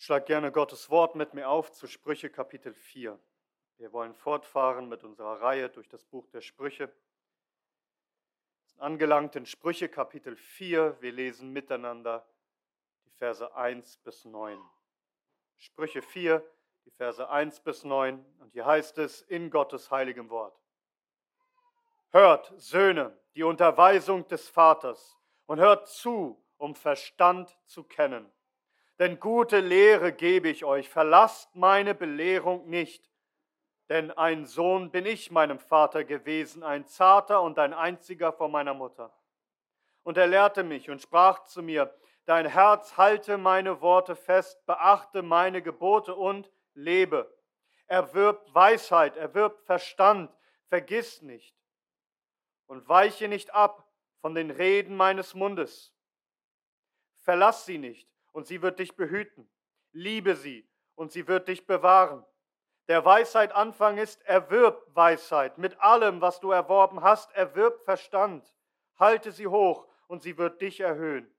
Schlag gerne Gottes Wort mit mir auf zu Sprüche Kapitel 4. Wir wollen fortfahren mit unserer Reihe durch das Buch der Sprüche. Angelangt in Sprüche Kapitel 4. Wir lesen miteinander die Verse 1 bis 9. Sprüche 4, die Verse 1 bis 9. Und hier heißt es in Gottes heiligem Wort. Hört, Söhne, die Unterweisung des Vaters und hört zu, um Verstand zu kennen denn gute Lehre gebe ich euch. Verlasst meine Belehrung nicht. Denn ein Sohn bin ich meinem Vater gewesen, ein zarter und ein einziger von meiner Mutter. Und er lehrte mich und sprach zu mir, Dein Herz halte meine Worte fest, beachte meine Gebote und lebe. Erwirb Weisheit, erwirb Verstand, vergiss nicht und weiche nicht ab von den Reden meines Mundes. Verlass sie nicht und sie wird dich behüten. Liebe sie und sie wird dich bewahren. Der Weisheit Anfang ist, erwirb Weisheit. Mit allem, was du erworben hast, erwirb Verstand. Halte sie hoch und sie wird dich erhöhen.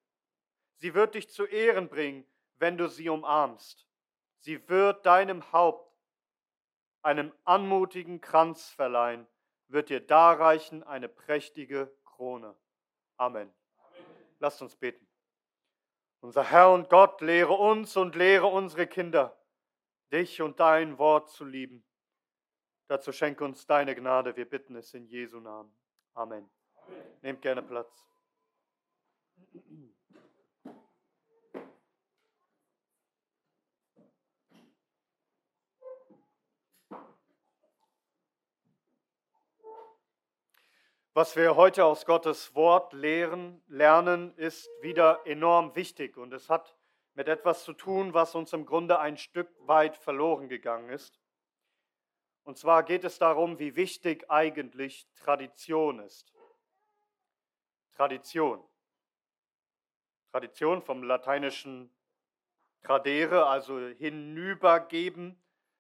Sie wird dich zu Ehren bringen, wenn du sie umarmst. Sie wird deinem Haupt einem anmutigen Kranz verleihen, wird dir darreichen eine prächtige Krone. Amen. Amen. Lasst uns beten. Unser Herr und Gott, lehre uns und lehre unsere Kinder, dich und dein Wort zu lieben. Dazu schenke uns deine Gnade, wir bitten es in Jesu Namen. Amen. Amen. Nehmt gerne Platz. Was wir heute aus Gottes Wort lehren, lernen, ist wieder enorm wichtig und es hat mit etwas zu tun, was uns im Grunde ein Stück weit verloren gegangen ist. Und zwar geht es darum, wie wichtig eigentlich Tradition ist. Tradition. Tradition vom lateinischen tradere, also hinübergeben.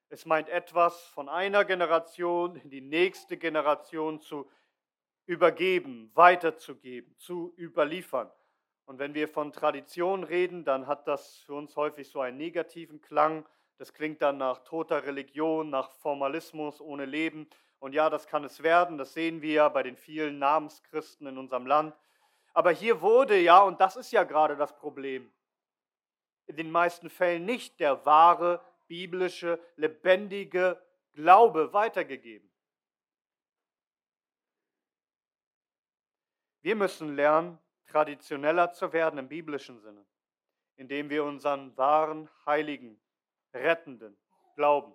Es meint etwas von einer Generation in die nächste Generation zu übergeben, weiterzugeben, zu überliefern. Und wenn wir von Tradition reden, dann hat das für uns häufig so einen negativen Klang. Das klingt dann nach toter Religion, nach Formalismus ohne Leben. Und ja, das kann es werden. Das sehen wir ja bei den vielen Namenschristen in unserem Land. Aber hier wurde ja, und das ist ja gerade das Problem, in den meisten Fällen nicht der wahre, biblische, lebendige Glaube weitergegeben. Wir müssen lernen, traditioneller zu werden im biblischen Sinne, indem wir unseren wahren, heiligen, rettenden Glauben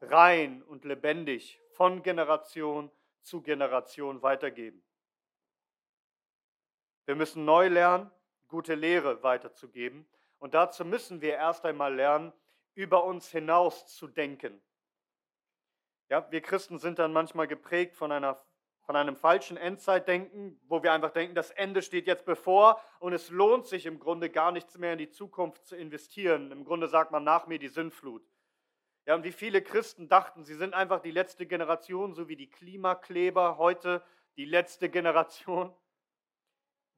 rein und lebendig von Generation zu Generation weitergeben. Wir müssen neu lernen, gute Lehre weiterzugeben. Und dazu müssen wir erst einmal lernen, über uns hinaus zu denken. Ja, wir Christen sind dann manchmal geprägt von einer von einem falschen Endzeitdenken, wo wir einfach denken, das Ende steht jetzt bevor und es lohnt sich im Grunde gar nichts mehr in die Zukunft zu investieren. Im Grunde sagt man nach mir die Sinnflut. Ja, und wie viele Christen dachten, sie sind einfach die letzte Generation, so wie die Klimakleber heute die letzte Generation.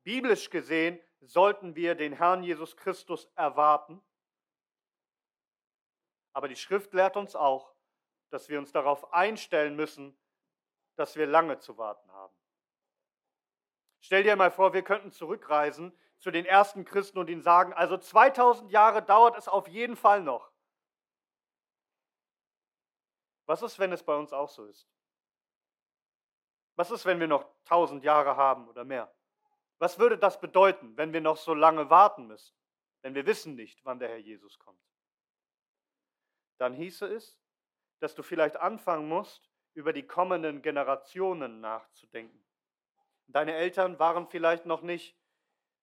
Biblisch gesehen sollten wir den Herrn Jesus Christus erwarten. Aber die Schrift lehrt uns auch, dass wir uns darauf einstellen müssen, dass wir lange zu warten haben. Stell dir mal vor, wir könnten zurückreisen zu den ersten Christen und ihnen sagen, also 2000 Jahre dauert es auf jeden Fall noch. Was ist, wenn es bei uns auch so ist? Was ist, wenn wir noch 1000 Jahre haben oder mehr? Was würde das bedeuten, wenn wir noch so lange warten müssen? Denn wir wissen nicht, wann der Herr Jesus kommt. Dann hieße es, dass du vielleicht anfangen musst, über die kommenden Generationen nachzudenken. Deine Eltern waren vielleicht noch nicht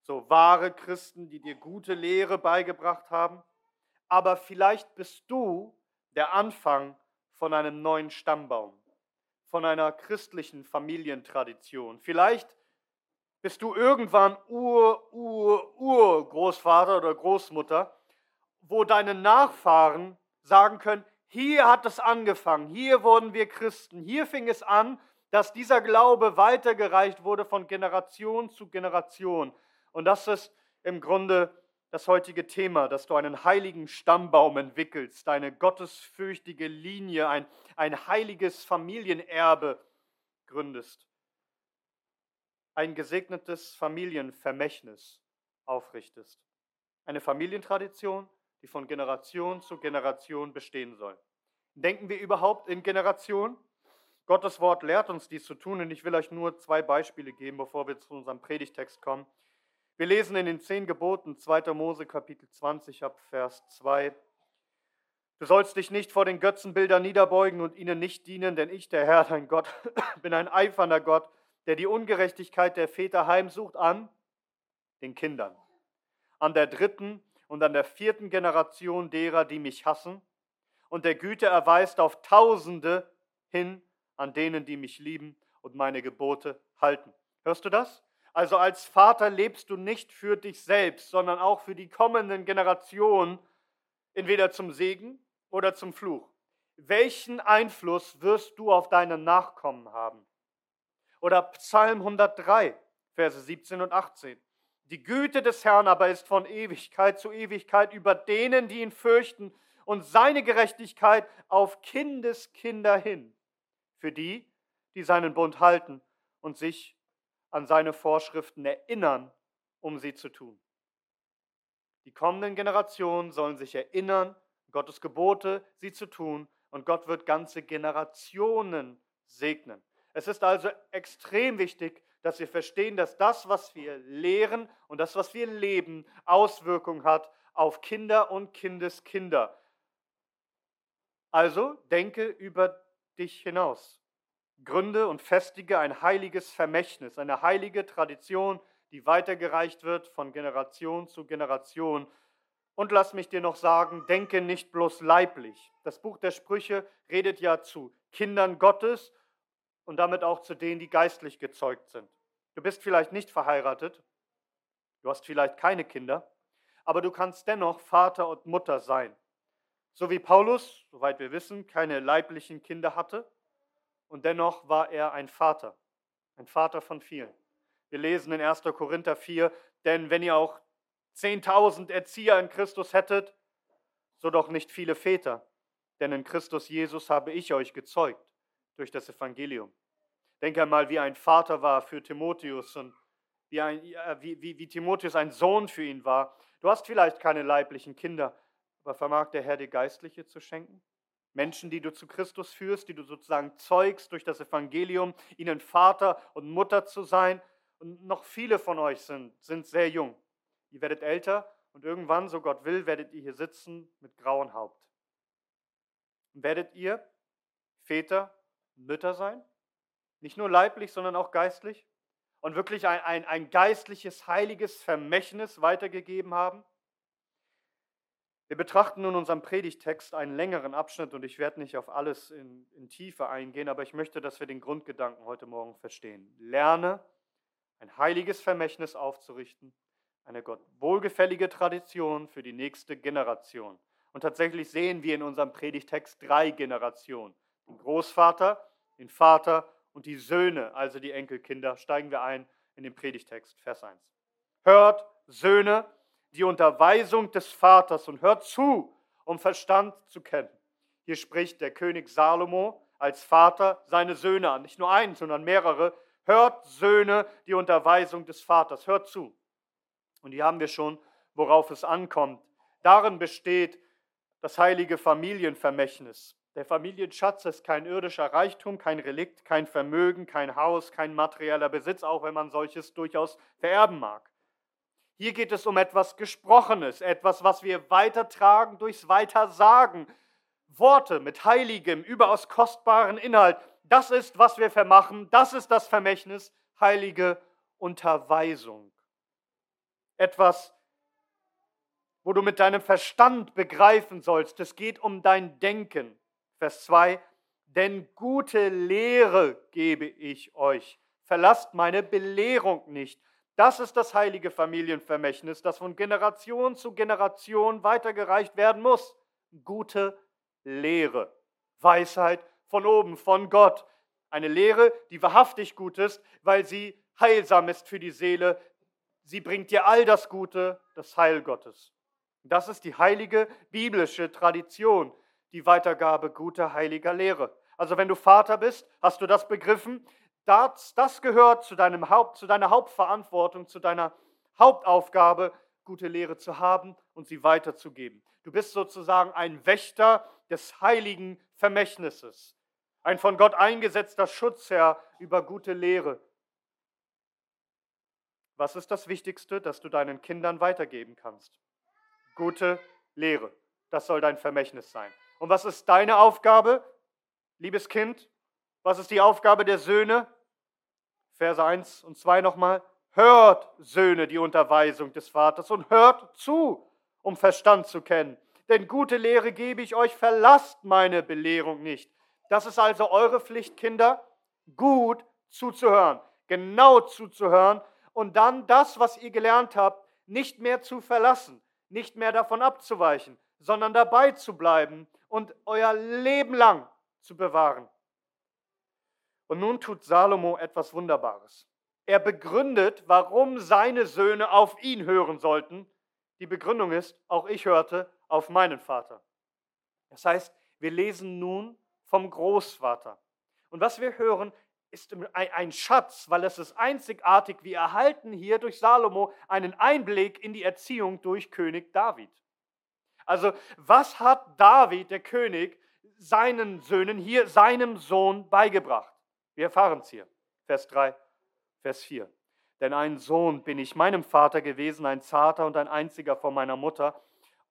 so wahre Christen, die dir gute Lehre beigebracht haben, aber vielleicht bist du der Anfang von einem neuen Stammbaum, von einer christlichen Familientradition. Vielleicht bist du irgendwann Ur, Ur, Urgroßvater oder Großmutter, wo deine Nachfahren sagen können, hier hat es angefangen, hier wurden wir Christen, hier fing es an, dass dieser Glaube weitergereicht wurde von Generation zu Generation. Und das ist im Grunde das heutige Thema, dass du einen heiligen Stammbaum entwickelst, eine gottesfürchtige Linie, ein, ein heiliges Familienerbe gründest, ein gesegnetes Familienvermächtnis aufrichtest. Eine Familientradition, die von Generation zu Generation bestehen soll. Denken wir überhaupt in Generationen? Gottes Wort lehrt uns dies zu tun und ich will euch nur zwei Beispiele geben, bevor wir zu unserem Predigtext kommen. Wir lesen in den zehn Geboten 2. Mose Kapitel 20 ab Vers 2. Du sollst dich nicht vor den Götzenbildern niederbeugen und ihnen nicht dienen, denn ich, der Herr, dein Gott, bin ein eifernder Gott, der die Ungerechtigkeit der Väter heimsucht an den Kindern, an der dritten und an der vierten Generation derer, die mich hassen, und der Güte erweist auf Tausende hin an denen, die mich lieben und meine Gebote halten. Hörst du das? Also als Vater lebst du nicht für dich selbst, sondern auch für die kommenden Generationen, entweder zum Segen oder zum Fluch. Welchen Einfluss wirst du auf deine Nachkommen haben? Oder Psalm 103, Verse 17 und 18. Die Güte des Herrn aber ist von Ewigkeit zu Ewigkeit über denen, die ihn fürchten, und seine Gerechtigkeit auf Kindeskinder hin, für die, die seinen Bund halten und sich an seine Vorschriften erinnern, um sie zu tun. Die kommenden Generationen sollen sich erinnern, Gottes Gebote, sie zu tun, und Gott wird ganze Generationen segnen. Es ist also extrem wichtig, dass wir verstehen, dass das, was wir lehren und das, was wir leben, Auswirkungen hat auf Kinder und Kindeskinder. Also denke über dich hinaus gründe und festige ein heiliges Vermächtnis, eine heilige Tradition, die weitergereicht wird von Generation zu Generation. Und lass mich dir noch sagen, denke nicht bloß leiblich. Das Buch der Sprüche redet ja zu Kindern Gottes und damit auch zu denen, die geistlich gezeugt sind. Du bist vielleicht nicht verheiratet, du hast vielleicht keine Kinder, aber du kannst dennoch Vater und Mutter sein. So wie Paulus, soweit wir wissen, keine leiblichen Kinder hatte, und dennoch war er ein Vater, ein Vater von vielen. Wir lesen in 1. Korinther 4, denn wenn ihr auch 10.000 Erzieher in Christus hättet, so doch nicht viele Väter, denn in Christus Jesus habe ich euch gezeugt durch das Evangelium. Denke einmal, wie ein Vater war für Timotheus und wie, ein, wie, wie, wie Timotheus ein Sohn für ihn war. Du hast vielleicht keine leiblichen Kinder, aber vermag der Herr dir Geistliche zu schenken? Menschen, die du zu Christus führst, die du sozusagen zeugst durch das Evangelium, ihnen Vater und Mutter zu sein. Und noch viele von euch sind, sind sehr jung. Ihr werdet älter und irgendwann, so Gott will, werdet ihr hier sitzen mit grauem Haupt. Und werdet ihr Väter Mütter sein? Nicht nur leiblich, sondern auch geistlich? Und wirklich ein, ein, ein geistliches, heiliges Vermächtnis weitergegeben haben? Wir betrachten nun unserem Predigtext einen längeren Abschnitt und ich werde nicht auf alles in, in Tiefe eingehen, aber ich möchte, dass wir den Grundgedanken heute Morgen verstehen. Lerne, ein heiliges Vermächtnis aufzurichten, eine Gott wohlgefällige Tradition für die nächste Generation. Und tatsächlich sehen wir in unserem Predigtext drei Generationen. Den Großvater, den Vater und die Söhne, also die Enkelkinder. Steigen wir ein in den Predigtext, Vers 1. Hört, Söhne, die Unterweisung des Vaters und hört zu, um Verstand zu kennen. Hier spricht der König Salomo als Vater seine Söhne an, nicht nur einen, sondern mehrere. Hört Söhne die Unterweisung des Vaters, hört zu. Und hier haben wir schon, worauf es ankommt. Darin besteht das heilige Familienvermächtnis. Der Familienschatz ist kein irdischer Reichtum, kein Relikt, kein Vermögen, kein Haus, kein materieller Besitz, auch wenn man solches durchaus vererben mag. Hier geht es um etwas Gesprochenes, etwas, was wir weitertragen durchs Weitersagen. Worte mit heiligem, überaus kostbaren Inhalt. Das ist, was wir vermachen. Das ist das Vermächtnis, heilige Unterweisung. Etwas, wo du mit deinem Verstand begreifen sollst. Es geht um dein Denken. Vers 2. Denn gute Lehre gebe ich euch. Verlasst meine Belehrung nicht. Das ist das heilige Familienvermächtnis, das von Generation zu Generation weitergereicht werden muss. Gute Lehre, Weisheit von oben, von Gott. Eine Lehre, die wahrhaftig gut ist, weil sie heilsam ist für die Seele. Sie bringt dir all das Gute, das Heil Gottes. Das ist die heilige biblische Tradition, die Weitergabe guter heiliger Lehre. Also wenn du Vater bist, hast du das begriffen? Das, das gehört zu, deinem Haupt, zu deiner Hauptverantwortung, zu deiner Hauptaufgabe, gute Lehre zu haben und sie weiterzugeben. Du bist sozusagen ein Wächter des heiligen Vermächtnisses, ein von Gott eingesetzter Schutzherr über gute Lehre. Was ist das Wichtigste, das du deinen Kindern weitergeben kannst? Gute Lehre. Das soll dein Vermächtnis sein. Und was ist deine Aufgabe, liebes Kind? Was ist die Aufgabe der Söhne? Verse 1 und 2 nochmal. Hört, Söhne, die Unterweisung des Vaters und hört zu, um Verstand zu kennen. Denn gute Lehre gebe ich euch, verlasst meine Belehrung nicht. Das ist also eure Pflicht, Kinder, gut zuzuhören, genau zuzuhören und dann das, was ihr gelernt habt, nicht mehr zu verlassen, nicht mehr davon abzuweichen, sondern dabei zu bleiben und euer Leben lang zu bewahren. Und nun tut Salomo etwas Wunderbares. Er begründet, warum seine Söhne auf ihn hören sollten. Die Begründung ist, auch ich hörte auf meinen Vater. Das heißt, wir lesen nun vom Großvater. Und was wir hören, ist ein Schatz, weil es ist einzigartig. Wir erhalten hier durch Salomo einen Einblick in die Erziehung durch König David. Also was hat David, der König, seinen Söhnen hier, seinem Sohn beigebracht? Wir erfahren es hier. Vers 3, Vers 4. Denn ein Sohn bin ich meinem Vater gewesen, ein zarter und ein einziger von meiner Mutter.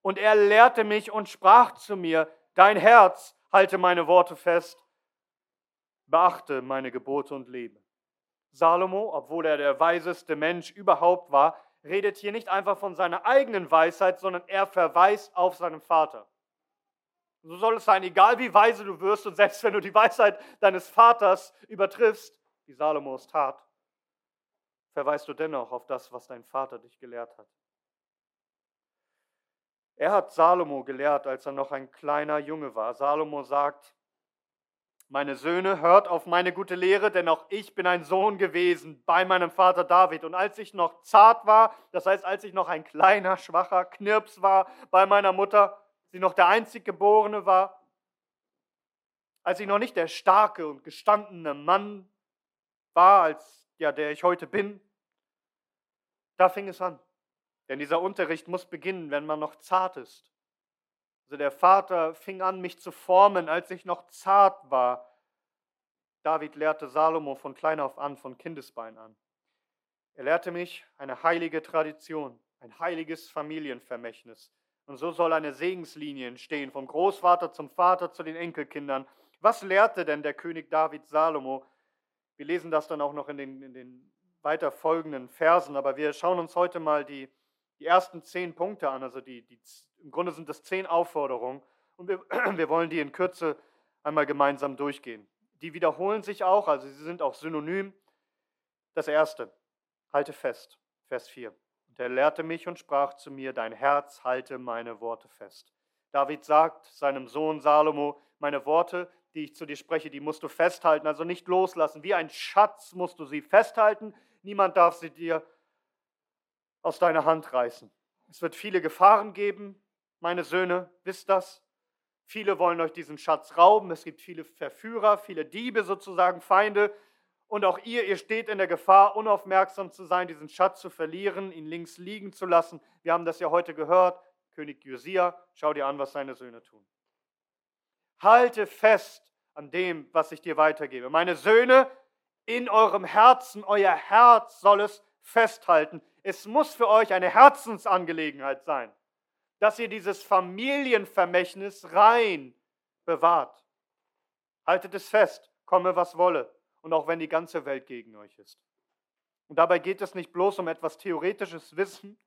Und er lehrte mich und sprach zu mir, dein Herz halte meine Worte fest beachte meine Gebote und lebe. Salomo, obwohl er der weiseste Mensch überhaupt war, redet hier nicht einfach von seiner eigenen Weisheit, sondern er verweist auf seinen Vater. So soll es sein, egal wie weise du wirst und selbst wenn du die Weisheit deines Vaters übertriffst, wie Salomo es tat, verweist du dennoch auf das, was dein Vater dich gelehrt hat. Er hat Salomo gelehrt, als er noch ein kleiner Junge war. Salomo sagt, meine Söhne, hört auf meine gute Lehre, denn auch ich bin ein Sohn gewesen bei meinem Vater David. Und als ich noch zart war, das heißt, als ich noch ein kleiner, schwacher Knirps war bei meiner Mutter, sie noch der einzig Geborene war, als ich noch nicht der starke und gestandene Mann war, als ja, der ich heute bin, da fing es an. Denn dieser Unterricht muss beginnen, wenn man noch zart ist. Also der Vater fing an, mich zu formen, als ich noch zart war. David lehrte Salomo von klein auf an, von Kindesbein an. Er lehrte mich eine heilige Tradition, ein heiliges Familienvermächtnis. Und so soll eine Segenslinie entstehen, vom Großvater zum Vater zu den Enkelkindern. Was lehrte denn der König David Salomo? Wir lesen das dann auch noch in den, in den weiter folgenden Versen, aber wir schauen uns heute mal die, die ersten zehn Punkte an, also die, die im Grunde sind das zehn Aufforderungen und wir, wir wollen die in Kürze einmal gemeinsam durchgehen. Die wiederholen sich auch, also sie sind auch synonym. Das erste, halte fest, Vers 4. Und er lehrte mich und sprach zu mir, dein Herz halte meine Worte fest. David sagt seinem Sohn Salomo, meine Worte, die ich zu dir spreche, die musst du festhalten, also nicht loslassen. Wie ein Schatz musst du sie festhalten. Niemand darf sie dir aus deiner Hand reißen. Es wird viele Gefahren geben, meine Söhne, wisst das? Viele wollen euch diesen Schatz rauben. Es gibt viele Verführer, viele Diebe sozusagen, Feinde. Und auch ihr, ihr steht in der Gefahr, unaufmerksam zu sein, diesen Schatz zu verlieren, ihn links liegen zu lassen. Wir haben das ja heute gehört. König Josia, schau dir an, was seine Söhne tun. Halte fest an dem, was ich dir weitergebe. Meine Söhne, in eurem Herzen, euer Herz soll es festhalten. Es muss für euch eine Herzensangelegenheit sein dass ihr dieses Familienvermächtnis rein bewahrt. Haltet es fest, komme was wolle, und auch wenn die ganze Welt gegen euch ist. Und dabei geht es nicht bloß um etwas theoretisches Wissen.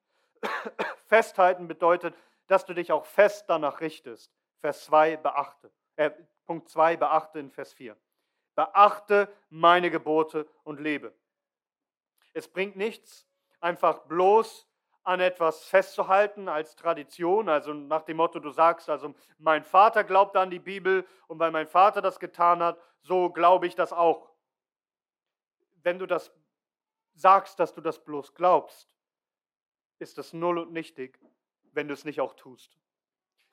Festhalten bedeutet, dass du dich auch fest danach richtest. Vers 2 beachte. Äh, Punkt 2 beachte in Vers 4. Beachte meine Gebote und lebe. Es bringt nichts, einfach bloß an etwas festzuhalten als Tradition, also nach dem Motto, du sagst, also mein Vater glaubt an die Bibel und weil mein Vater das getan hat, so glaube ich das auch. Wenn du das sagst, dass du das bloß glaubst, ist es null und nichtig, wenn du es nicht auch tust.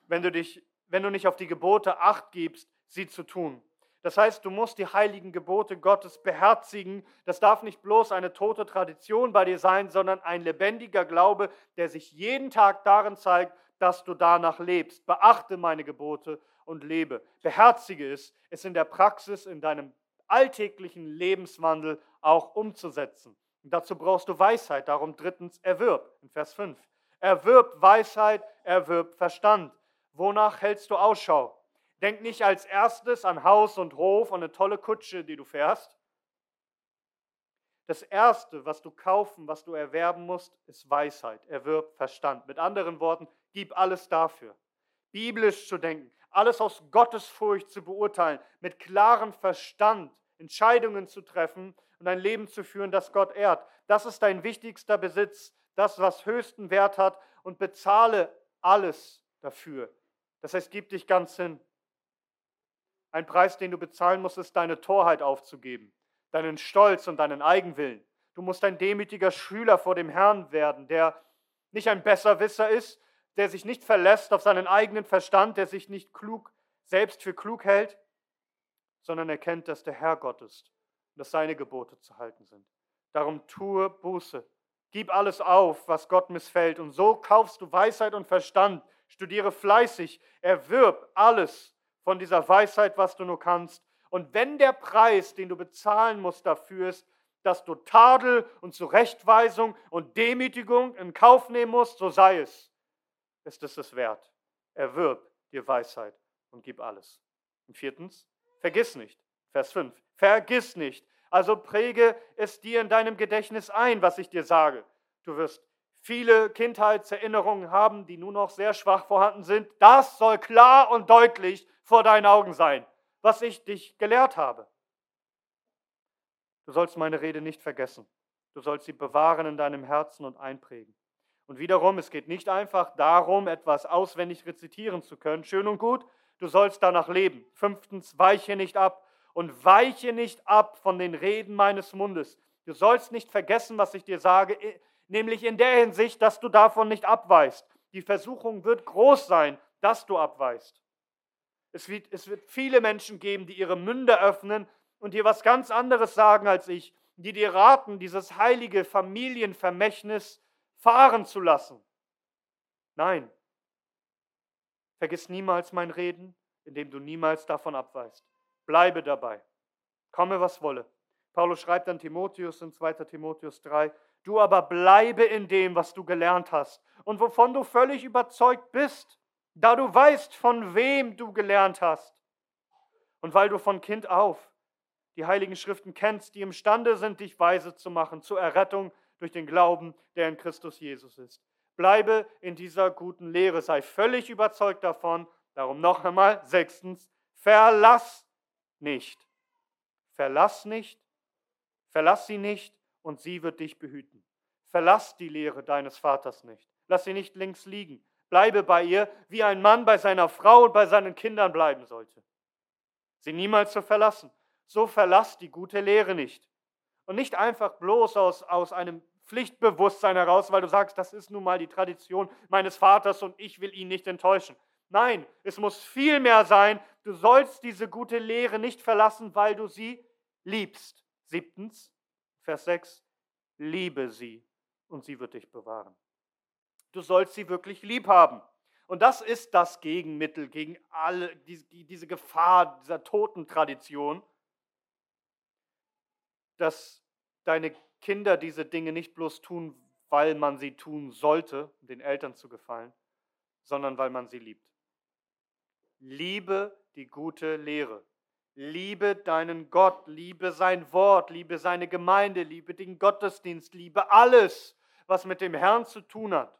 Wenn du, dich, wenn du nicht auf die Gebote acht gibst, sie zu tun. Das heißt, du musst die heiligen Gebote Gottes beherzigen. Das darf nicht bloß eine tote Tradition bei dir sein, sondern ein lebendiger Glaube, der sich jeden Tag darin zeigt, dass du danach lebst. Beachte meine Gebote und lebe. Beherzige es, es in der Praxis, in deinem alltäglichen Lebenswandel auch umzusetzen. Und dazu brauchst du Weisheit. Darum drittens, erwirb. In Vers 5. Erwirb Weisheit, erwirb Verstand. Wonach hältst du Ausschau? Denk nicht als erstes an Haus und Hof und eine tolle Kutsche, die du fährst. Das Erste, was du kaufen, was du erwerben musst, ist Weisheit. Erwirb Verstand. Mit anderen Worten, gib alles dafür. Biblisch zu denken, alles aus Gottesfurcht zu beurteilen, mit klarem Verstand Entscheidungen zu treffen und ein Leben zu führen, das Gott ehrt. Das ist dein wichtigster Besitz, das, was höchsten Wert hat und bezahle alles dafür. Das heißt, gib dich ganz hin. Ein Preis, den du bezahlen musst, ist deine Torheit aufzugeben, deinen Stolz und deinen Eigenwillen. Du musst ein demütiger Schüler vor dem Herrn werden, der nicht ein Besserwisser ist, der sich nicht verlässt auf seinen eigenen Verstand, der sich nicht klug selbst für klug hält, sondern erkennt, dass der Herr Gott ist und dass seine Gebote zu halten sind. Darum tue Buße, gib alles auf, was Gott missfällt, und so kaufst du Weisheit und Verstand. Studiere fleißig, erwirb alles von dieser Weisheit, was du nur kannst. Und wenn der Preis, den du bezahlen musst dafür ist, dass du Tadel und Zurechtweisung und Demütigung in Kauf nehmen musst, so sei es. Ist es es wert. Erwirb dir Weisheit und gib alles. Und viertens, vergiss nicht. Vers 5. Vergiss nicht. Also präge es dir in deinem Gedächtnis ein, was ich dir sage. Du wirst viele Kindheitserinnerungen haben, die nur noch sehr schwach vorhanden sind. Das soll klar und deutlich vor deinen Augen sein, was ich dich gelehrt habe. Du sollst meine Rede nicht vergessen. Du sollst sie bewahren in deinem Herzen und einprägen. Und wiederum, es geht nicht einfach darum, etwas auswendig rezitieren zu können. Schön und gut, du sollst danach leben. Fünftens, weiche nicht ab und weiche nicht ab von den Reden meines Mundes. Du sollst nicht vergessen, was ich dir sage, nämlich in der Hinsicht, dass du davon nicht abweist. Die Versuchung wird groß sein, dass du abweist. Es wird, es wird viele Menschen geben, die ihre Münde öffnen und dir was ganz anderes sagen als ich, die dir raten, dieses heilige Familienvermächtnis fahren zu lassen. Nein, vergiss niemals mein Reden, indem du niemals davon abweist. Bleibe dabei, komme was wolle. Paulus schreibt an Timotheus in 2. Timotheus 3, du aber bleibe in dem, was du gelernt hast und wovon du völlig überzeugt bist, da du weißt, von wem du gelernt hast und weil du von Kind auf die heiligen Schriften kennst, die imstande sind, dich weise zu machen zur Errettung durch den Glauben, der in Christus Jesus ist. Bleibe in dieser guten Lehre, sei völlig überzeugt davon. Darum noch einmal, sechstens, verlass nicht. Verlass nicht, verlass sie nicht und sie wird dich behüten. Verlass die Lehre deines Vaters nicht. Lass sie nicht links liegen. Bleibe bei ihr, wie ein Mann bei seiner Frau und bei seinen Kindern bleiben sollte. Sie niemals zu verlassen. So verlass die gute Lehre nicht. Und nicht einfach bloß aus, aus einem Pflichtbewusstsein heraus, weil du sagst, das ist nun mal die Tradition meines Vaters und ich will ihn nicht enttäuschen. Nein, es muss viel mehr sein, du sollst diese gute Lehre nicht verlassen, weil du sie liebst. Siebtens, Vers 6, liebe sie und sie wird dich bewahren. Du sollst sie wirklich lieb haben. Und das ist das Gegenmittel gegen alle, diese Gefahr dieser Totentradition, dass deine Kinder diese Dinge nicht bloß tun, weil man sie tun sollte, um den Eltern zu gefallen, sondern weil man sie liebt. Liebe die gute Lehre. Liebe deinen Gott, liebe sein Wort, liebe seine Gemeinde, liebe den Gottesdienst, liebe alles, was mit dem Herrn zu tun hat.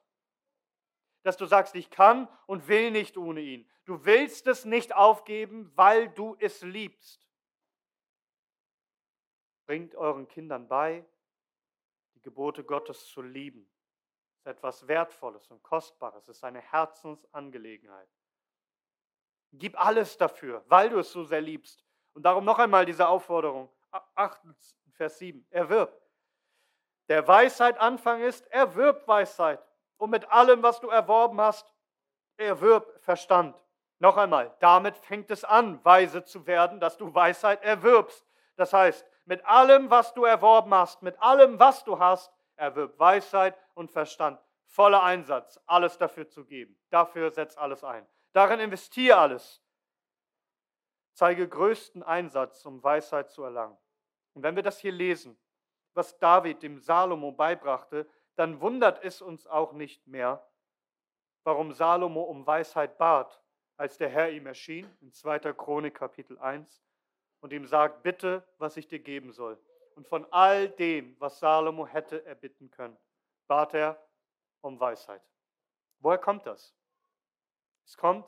Dass du sagst, ich kann und will nicht ohne ihn. Du willst es nicht aufgeben, weil du es liebst. Bringt euren Kindern bei, die Gebote Gottes zu lieben. Das ist etwas Wertvolles und Kostbares. Es ist eine Herzensangelegenheit. Gib alles dafür, weil du es so sehr liebst. Und darum noch einmal diese Aufforderung. 8, Vers 7. Erwirb. Der Weisheit Anfang ist, erwirb Weisheit. Und mit allem, was du erworben hast, erwirb Verstand. Noch einmal, damit fängt es an, weise zu werden, dass du Weisheit erwirbst. Das heißt, mit allem, was du erworben hast, mit allem, was du hast, erwirb Weisheit und Verstand. Voller Einsatz, alles dafür zu geben. Dafür setz alles ein. Darin investiere alles. Zeige größten Einsatz, um Weisheit zu erlangen. Und wenn wir das hier lesen, was David dem Salomo beibrachte, dann wundert es uns auch nicht mehr, warum Salomo um Weisheit bat, als der Herr ihm erschien, in 2. Chronik Kapitel 1, und ihm sagt, bitte, was ich dir geben soll. Und von all dem, was Salomo hätte erbitten können, bat er um Weisheit. Woher kommt das? Es kommt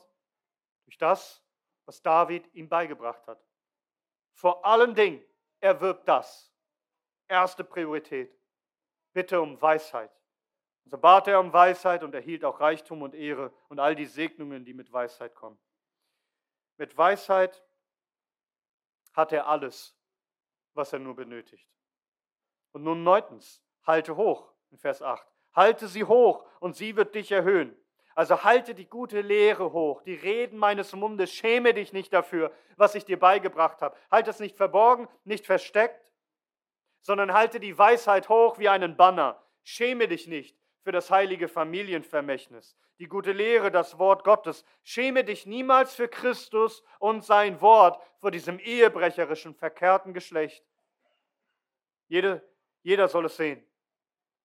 durch das, was David ihm beigebracht hat. Vor allen Dingen erwirbt das. Erste Priorität. Bitte um Weisheit. So bat er um Weisheit und erhielt auch Reichtum und Ehre und all die Segnungen, die mit Weisheit kommen. Mit Weisheit hat er alles, was er nur benötigt. Und nun neuntens, halte hoch in Vers 8. Halte sie hoch und sie wird dich erhöhen. Also halte die gute Lehre hoch, die Reden meines Mundes, schäme dich nicht dafür, was ich dir beigebracht habe. Halte es nicht verborgen, nicht versteckt, sondern halte die Weisheit hoch wie einen Banner. Schäme dich nicht, für das heilige Familienvermächtnis, die gute Lehre, das Wort Gottes. Schäme dich niemals für Christus und sein Wort vor diesem ehebrecherischen, verkehrten Geschlecht. Jede, jeder soll es sehen,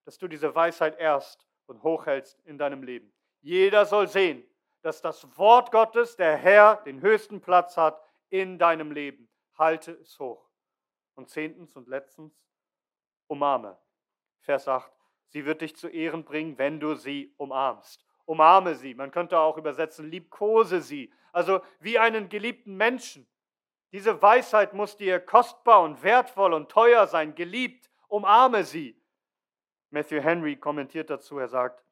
dass du diese Weisheit erst und hochhältst in deinem Leben. Jeder soll sehen, dass das Wort Gottes, der Herr, den höchsten Platz hat in deinem Leben. Halte es hoch. Und zehntens und letztens, umarme. Vers 8. Sie wird dich zu Ehren bringen, wenn du sie umarmst. Umarme sie. Man könnte auch übersetzen, liebkose sie. Also wie einen geliebten Menschen. Diese Weisheit muss dir kostbar und wertvoll und teuer sein. Geliebt, umarme sie. Matthew Henry kommentiert dazu, er sagt,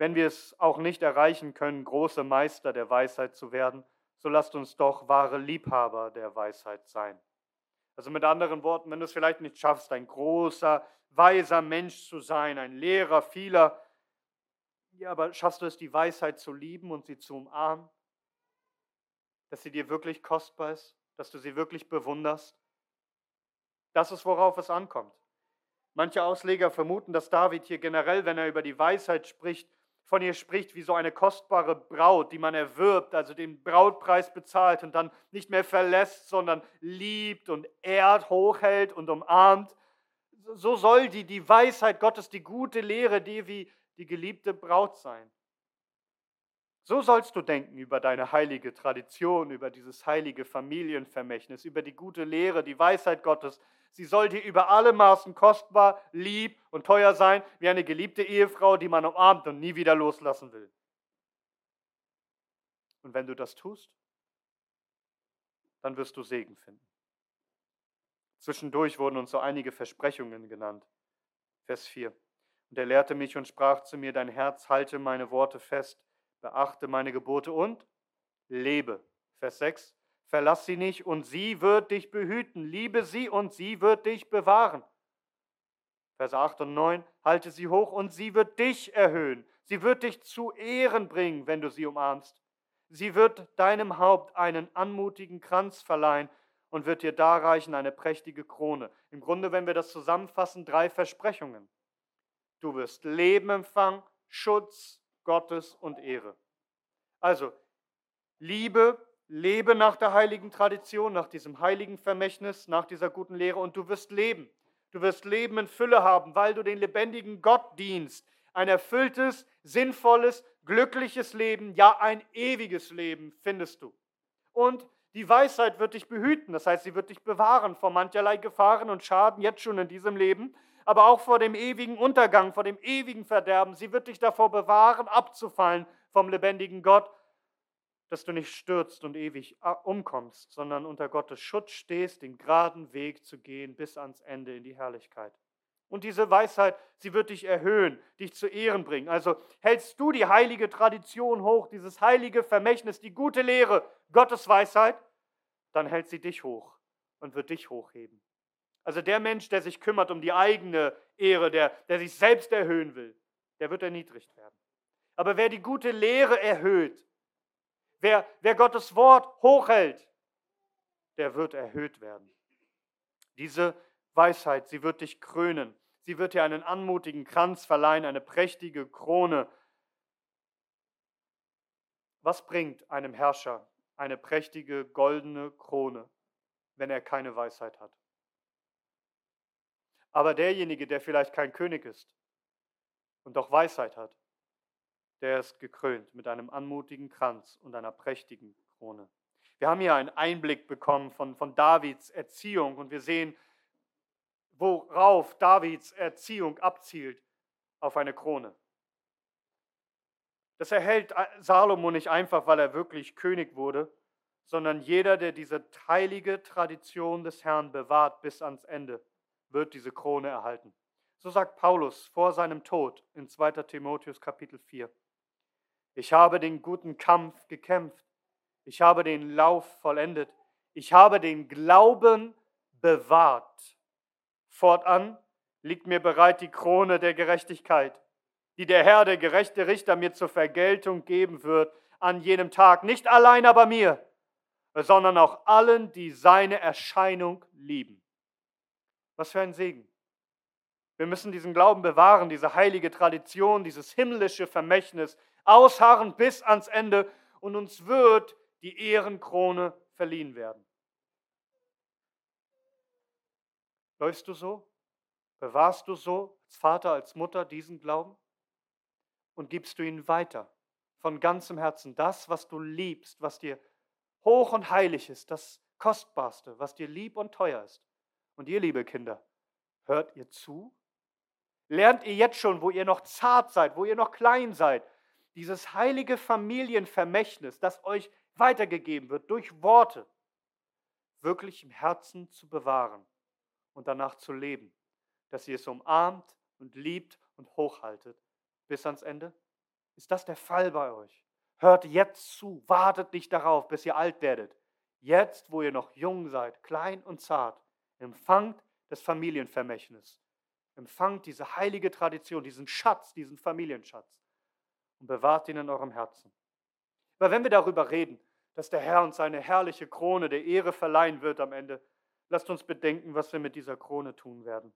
wenn wir es auch nicht erreichen können, große Meister der Weisheit zu werden, so lasst uns doch wahre Liebhaber der Weisheit sein. Also mit anderen Worten, wenn du es vielleicht nicht schaffst, ein großer, weiser Mensch zu sein, ein Lehrer vieler, ja, aber schaffst du es, die Weisheit zu lieben und sie zu umarmen? Dass sie dir wirklich kostbar ist, dass du sie wirklich bewunderst? Das ist, worauf es ankommt. Manche Ausleger vermuten, dass David hier generell, wenn er über die Weisheit spricht, von ihr spricht wie so eine kostbare Braut, die man erwirbt, also den Brautpreis bezahlt und dann nicht mehr verlässt, sondern liebt und ehrt, hochhält und umarmt. So soll die, die Weisheit Gottes, die gute Lehre, die wie die geliebte Braut sein. So sollst du denken über deine heilige Tradition, über dieses heilige Familienvermächtnis, über die gute Lehre, die Weisheit Gottes, Sie soll dir über alle Maßen kostbar, lieb und teuer sein, wie eine geliebte Ehefrau, die man umarmt und nie wieder loslassen will. Und wenn du das tust, dann wirst du Segen finden. Zwischendurch wurden uns so einige Versprechungen genannt. Vers 4. Und er lehrte mich und sprach zu mir, dein Herz halte meine Worte fest, beachte meine Gebote und lebe. Vers 6. Verlass sie nicht und sie wird dich behüten. Liebe sie und sie wird dich bewahren. Vers 8 und 9, halte sie hoch und sie wird dich erhöhen. Sie wird dich zu Ehren bringen, wenn du sie umarmst. Sie wird deinem Haupt einen anmutigen Kranz verleihen und wird dir darreichen eine prächtige Krone. Im Grunde, wenn wir das zusammenfassen, drei Versprechungen. Du wirst Leben empfangen, Schutz, Gottes und Ehre. Also, Liebe, Lebe nach der heiligen Tradition, nach diesem heiligen Vermächtnis, nach dieser guten Lehre und du wirst leben. Du wirst Leben in Fülle haben, weil du den lebendigen Gott dienst. Ein erfülltes, sinnvolles, glückliches Leben, ja ein ewiges Leben findest du. Und die Weisheit wird dich behüten, das heißt, sie wird dich bewahren vor mancherlei Gefahren und Schaden jetzt schon in diesem Leben, aber auch vor dem ewigen Untergang, vor dem ewigen Verderben. Sie wird dich davor bewahren, abzufallen vom lebendigen Gott dass du nicht stürzt und ewig äh, umkommst, sondern unter Gottes Schutz stehst, den geraden Weg zu gehen bis ans Ende in die Herrlichkeit. Und diese Weisheit, sie wird dich erhöhen, dich zu Ehren bringen. Also hältst du die heilige Tradition hoch, dieses heilige Vermächtnis, die gute Lehre, Gottes Weisheit, dann hält sie dich hoch und wird dich hochheben. Also der Mensch, der sich kümmert um die eigene Ehre, der, der sich selbst erhöhen will, der wird erniedrigt werden. Aber wer die gute Lehre erhöht, wer, wer Gottes Wort hochhält, der wird erhöht werden. Diese Weisheit, sie wird dich krönen. Sie wird dir einen anmutigen Kranz verleihen, eine prächtige Krone. Was bringt einem Herrscher eine prächtige goldene Krone, wenn er keine Weisheit hat? Aber derjenige, der vielleicht kein König ist und doch Weisheit hat, der ist gekrönt mit einem anmutigen Kranz und einer prächtigen Krone. Wir haben hier einen Einblick bekommen von, von Davids Erziehung und wir sehen, worauf Davids Erziehung abzielt, auf eine Krone. Das erhält Salomo nicht einfach, weil er wirklich König wurde, sondern jeder, der diese heilige Tradition des Herrn bewahrt bis ans Ende, wird diese Krone erhalten. So sagt Paulus vor seinem Tod in 2 Timotheus Kapitel 4. Ich habe den guten Kampf gekämpft, ich habe den Lauf vollendet, ich habe den Glauben bewahrt. Fortan liegt mir bereit die Krone der Gerechtigkeit, die der Herr, der gerechte Richter, mir zur Vergeltung geben wird an jenem Tag, nicht allein aber mir, sondern auch allen, die seine Erscheinung lieben. Was für ein Segen. Wir müssen diesen Glauben bewahren, diese heilige Tradition, dieses himmlische Vermächtnis ausharren bis ans Ende und uns wird die Ehrenkrone verliehen werden. Läufst du so? Bewahrst du so als Vater, als Mutter diesen Glauben? Und gibst du ihn weiter von ganzem Herzen, das, was du liebst, was dir hoch und heilig ist, das Kostbarste, was dir lieb und teuer ist. Und ihr, liebe Kinder, hört ihr zu? Lernt ihr jetzt schon, wo ihr noch zart seid, wo ihr noch klein seid, dieses heilige Familienvermächtnis, das euch weitergegeben wird durch Worte, wirklich im Herzen zu bewahren und danach zu leben, dass ihr es umarmt und liebt und hochhaltet bis ans Ende? Ist das der Fall bei euch? Hört jetzt zu, wartet nicht darauf, bis ihr alt werdet. Jetzt, wo ihr noch jung seid, klein und zart, empfangt das Familienvermächtnis. Empfangt diese heilige Tradition, diesen Schatz, diesen Familienschatz und bewahrt ihn in eurem Herzen. Weil wenn wir darüber reden, dass der Herr uns seine herrliche Krone der Ehre verleihen wird am Ende, Lasst uns bedenken, was wir mit dieser Krone tun werden.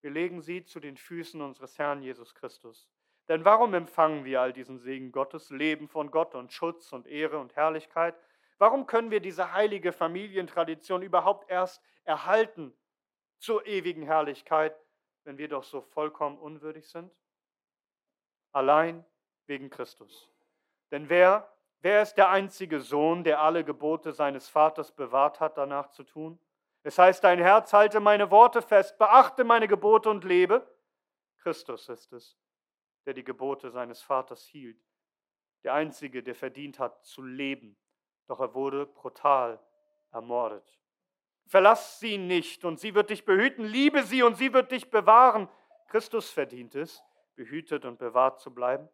Wir legen sie zu den Füßen unseres Herrn Jesus Christus. Denn warum empfangen wir all diesen Segen Gottes, Leben von Gott und Schutz und Ehre und Herrlichkeit? Warum können wir diese heilige Familientradition überhaupt erst erhalten zur ewigen Herrlichkeit, wenn wir doch so vollkommen unwürdig sind? Allein wegen Christus. Denn wer, wer ist der einzige Sohn, der alle Gebote seines Vaters bewahrt hat, danach zu tun? Es heißt, dein Herz halte meine Worte fest, beachte meine Gebote und lebe. Christus ist es, der die Gebote seines Vaters hielt, der Einzige, der verdient hat zu leben, doch er wurde brutal ermordet. Verlass sie nicht und sie wird dich behüten, liebe sie und sie wird dich bewahren. Christus verdient es, behütet und bewahrt zu bleiben.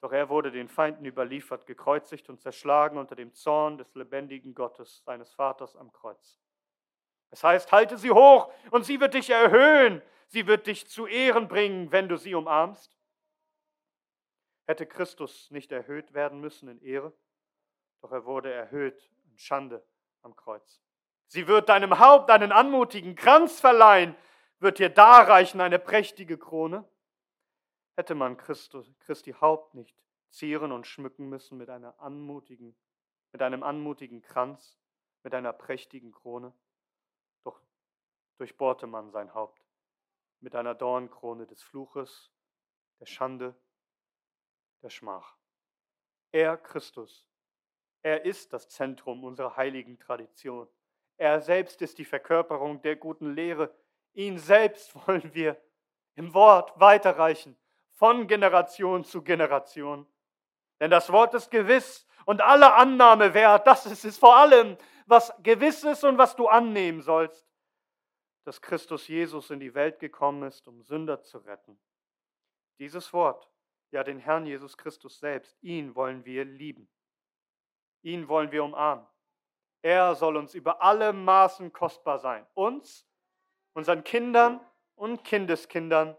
Doch er wurde den Feinden überliefert, gekreuzigt und zerschlagen unter dem Zorn des lebendigen Gottes, seines Vaters am Kreuz. Das heißt, halte sie hoch und sie wird dich erhöhen. Sie wird dich zu Ehren bringen, wenn du sie umarmst. Hätte Christus nicht erhöht werden müssen in Ehre, doch er wurde erhöht in Schande am Kreuz. Sie wird deinem Haupt einen anmutigen Kranz verleihen, wird dir darreichen eine prächtige Krone. Hätte man Christus, Christi Haupt nicht zieren und schmücken müssen mit, einer anmutigen, mit einem anmutigen Kranz, mit einer prächtigen Krone durchbohrte man sein Haupt mit einer Dornkrone des Fluches, der Schande, der Schmach. Er, Christus, er ist das Zentrum unserer heiligen Tradition. Er selbst ist die Verkörperung der guten Lehre. Ihn selbst wollen wir im Wort weiterreichen, von Generation zu Generation. Denn das Wort ist gewiss und alle Annahme wert. Das ist es vor allem, was gewiss ist und was du annehmen sollst dass Christus Jesus in die Welt gekommen ist, um Sünder zu retten. Dieses Wort, ja den Herrn Jesus Christus selbst, ihn wollen wir lieben. Ihn wollen wir umarmen. Er soll uns über alle Maßen kostbar sein. Uns, unseren Kindern und Kindeskindern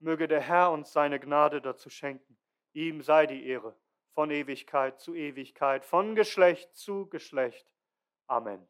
Möge der Herr uns seine Gnade dazu schenken. Ihm sei die Ehre von Ewigkeit zu Ewigkeit, von Geschlecht zu Geschlecht. Amen.